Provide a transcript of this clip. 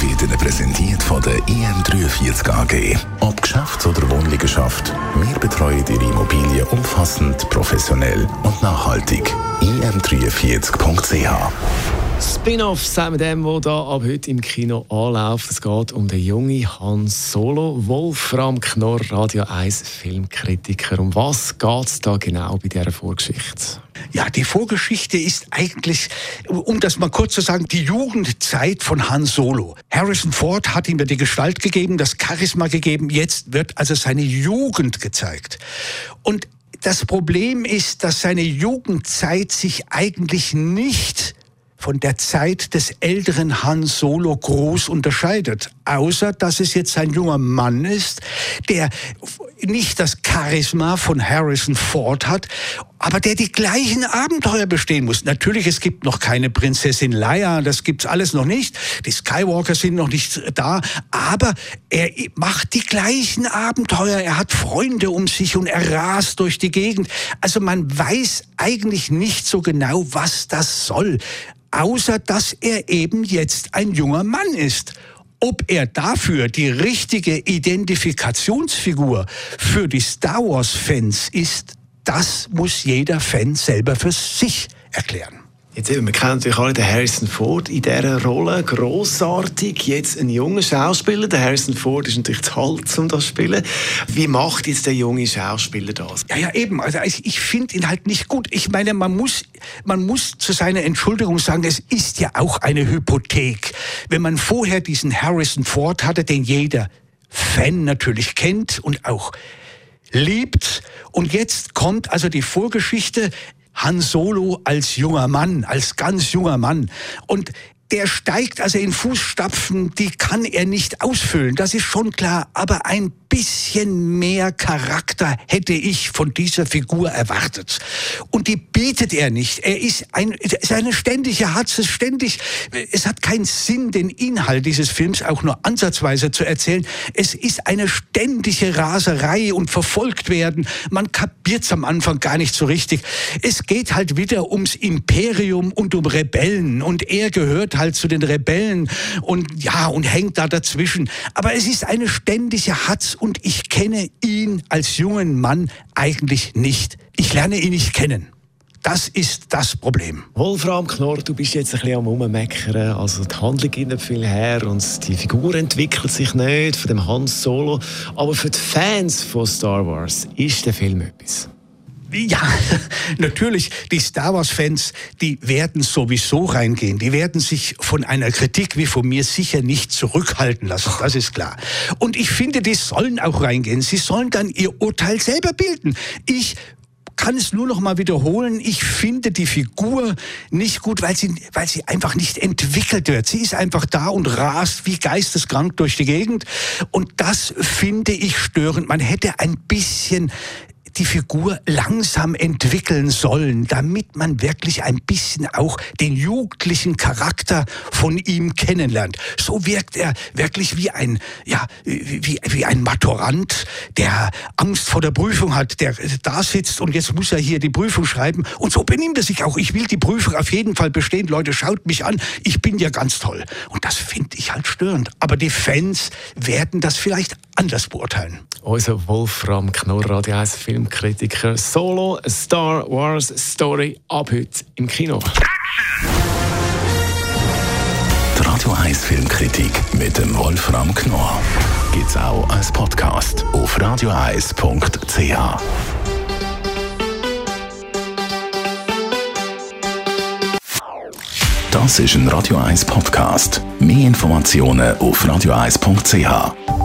wird Ihnen präsentiert von der IM43 AG. Ob Geschäfts- oder Wohnliegenschaft, wir betreuen Ihre Immobilie umfassend, professionell und nachhaltig. im43.ch Spin-off zusammen dem, der da ab heute im Kino anläuft. Es geht um den jungen Han Solo, Wolfram Knorr, Radio 1 Filmkritiker. Um was geht es da genau bei dieser Vorgeschichte? Ja, die Vorgeschichte ist eigentlich, um das mal kurz zu sagen, die Jugendzeit von Han Solo. Harrison Ford hat ihm die Gestalt gegeben, das Charisma gegeben. Jetzt wird also seine Jugend gezeigt. Und das Problem ist, dass seine Jugendzeit sich eigentlich nicht von der Zeit des älteren Han Solo groß unterscheidet. Außer, dass es jetzt ein junger Mann ist, der nicht das Charisma von Harrison Ford hat, aber der die gleichen Abenteuer bestehen muss. Natürlich, es gibt noch keine Prinzessin Leia, das gibt's alles noch nicht. Die Skywalker sind noch nicht da, aber er macht die gleichen Abenteuer. Er hat Freunde um sich und er rast durch die Gegend. Also man weiß eigentlich nicht so genau, was das soll außer dass er eben jetzt ein junger Mann ist. Ob er dafür die richtige Identifikationsfigur für die Star Wars-Fans ist, das muss jeder Fan selber für sich erklären. Jetzt eben, wir kennen natürlich alle den Harrison Ford in dieser Rolle, großartig. Jetzt ein junger Schauspieler, der Harrison Ford ist natürlich zu alt, um das zu spielen. Wie macht jetzt der junge Schauspieler das? Ja, ja, eben. Also ich, ich finde ihn halt nicht gut. Ich meine, man muss, man muss zu seiner Entschuldigung sagen, es ist ja auch eine Hypothek. Wenn man vorher diesen Harrison Ford hatte, den jeder Fan natürlich kennt und auch liebt. Und jetzt kommt also die Vorgeschichte, Han Solo als junger Mann, als ganz junger Mann. Und der steigt also in Fußstapfen, die kann er nicht ausfüllen, das ist schon klar. Aber ein bisschen mehr Charakter hätte ich von dieser Figur erwartet. Und die bietet er nicht. Er ist, ein, ist eine ständige Hatze, ständig. Es hat keinen Sinn, den Inhalt dieses Films auch nur ansatzweise zu erzählen. Es ist eine ständige Raserei und verfolgt werden. Man kapiert's am Anfang gar nicht so richtig. Es geht halt wieder ums Imperium und um Rebellen. Und er gehört halt zu den Rebellen und ja, und hängt da dazwischen. Aber es ist eine ständige Hatz und ich kenne ihn als jungen Mann eigentlich nicht. Ich lerne ihn nicht kennen. Das ist das Problem. Wolfram Knorr, du bist jetzt ein bisschen am Rummeckern. Also die Handlung geht nicht viel her und die Figur entwickelt sich nicht von dem Hans Solo. Aber für die Fans von Star Wars ist der Film etwas. Ja, natürlich, die Star Wars-Fans, die werden sowieso reingehen. Die werden sich von einer Kritik wie von mir sicher nicht zurückhalten lassen, das ist klar. Und ich finde, die sollen auch reingehen. Sie sollen dann ihr Urteil selber bilden. Ich kann es nur noch mal wiederholen. Ich finde die Figur nicht gut, weil sie, weil sie einfach nicht entwickelt wird. Sie ist einfach da und rast wie geisteskrank durch die Gegend. Und das finde ich störend. Man hätte ein bisschen die Figur langsam entwickeln sollen, damit man wirklich ein bisschen auch den jugendlichen Charakter von ihm kennenlernt. So wirkt er wirklich wie ein, ja, wie, wie ein Maturant, der Angst vor der Prüfung hat, der da sitzt und jetzt muss er hier die Prüfung schreiben. Und so benimmt er sich auch. Ich will die Prüfung auf jeden Fall bestehen. Leute, schaut mich an. Ich bin ja ganz toll. Und das finde ich halt störend. Aber die Fans werden das vielleicht anders beurteilen. Unser Wolfram Knorr, Radio 1 Filmkritiker. Solo, Star Wars Story, ab heute im Kino. Die Radio 1 Filmkritik mit dem Wolfram Knorr gibt es auch als Podcast auf radioeis.ch. Das ist ein Radio 1 Podcast. Mehr Informationen auf radioeis.ch.